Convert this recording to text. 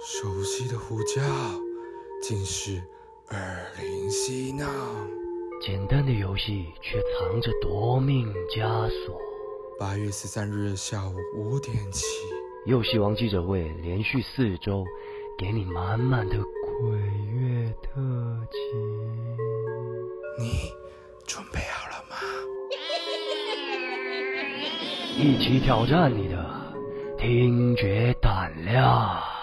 熟悉的呼叫，竟是耳灵嬉闹。简单的游戏却藏着夺命枷锁。八月十三日下午五点起，游戏王记者会连续四周，给你满满的鬼一起挑战你的听觉胆量。